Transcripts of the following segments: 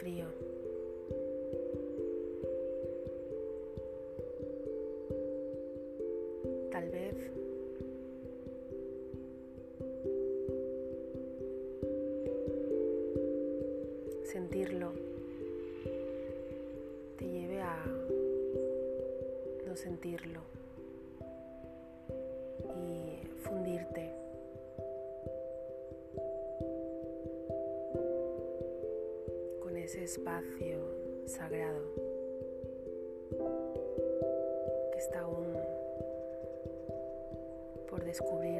Frío. Tal vez sentirlo te lleve a no sentirlo y fundirte. Ese espacio sagrado que está aún por descubrir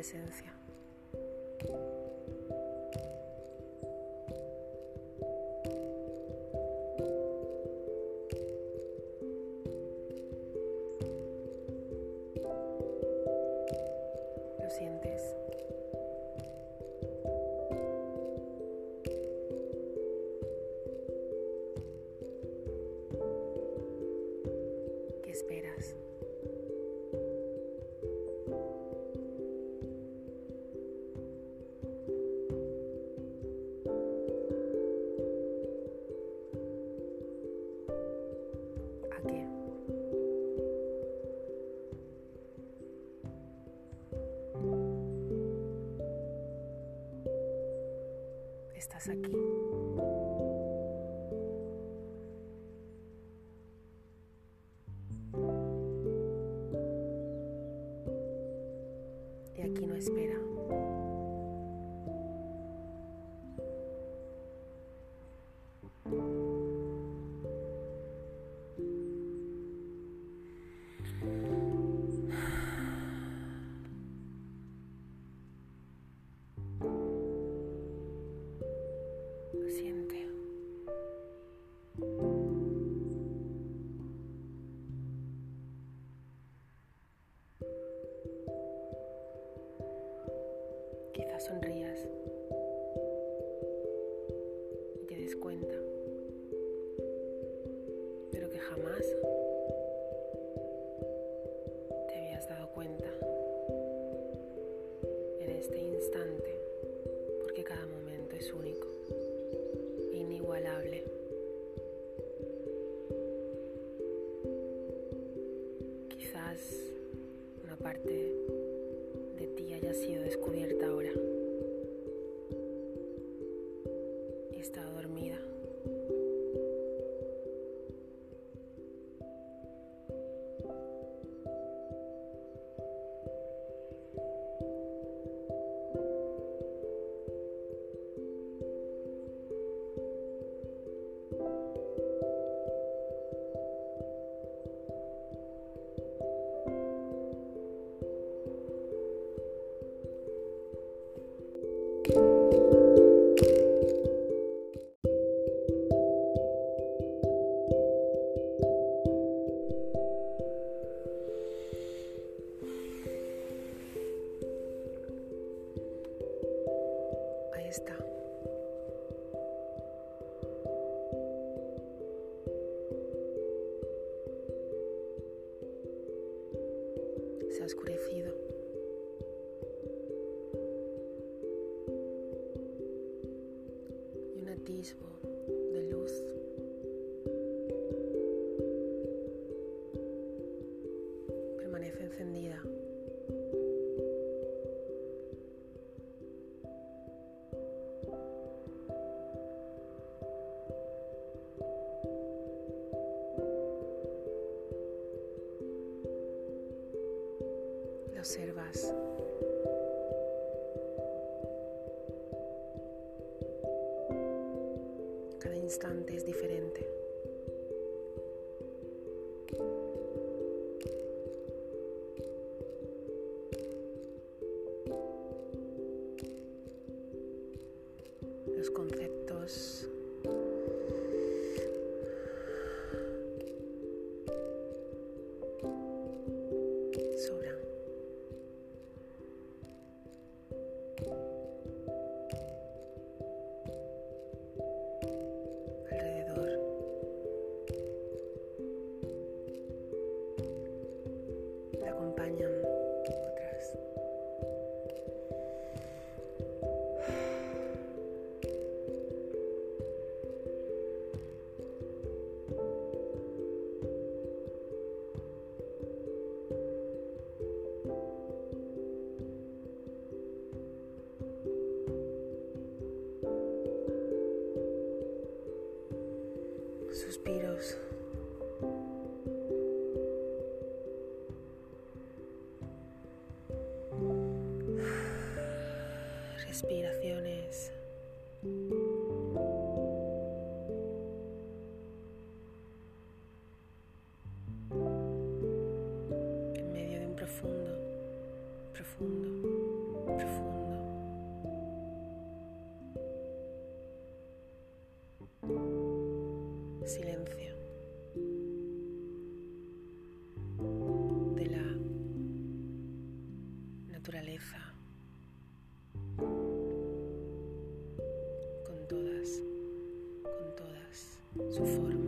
presencia. Lo sientes. Estás aquí. Sonrías y te des cuenta, pero que jamás Ahí está. Se ha oscurecido. Encendida. Observas. Cada instante es diferente. Suspiros. Silencio. De la naturaleza. Con todas, con todas sus formas.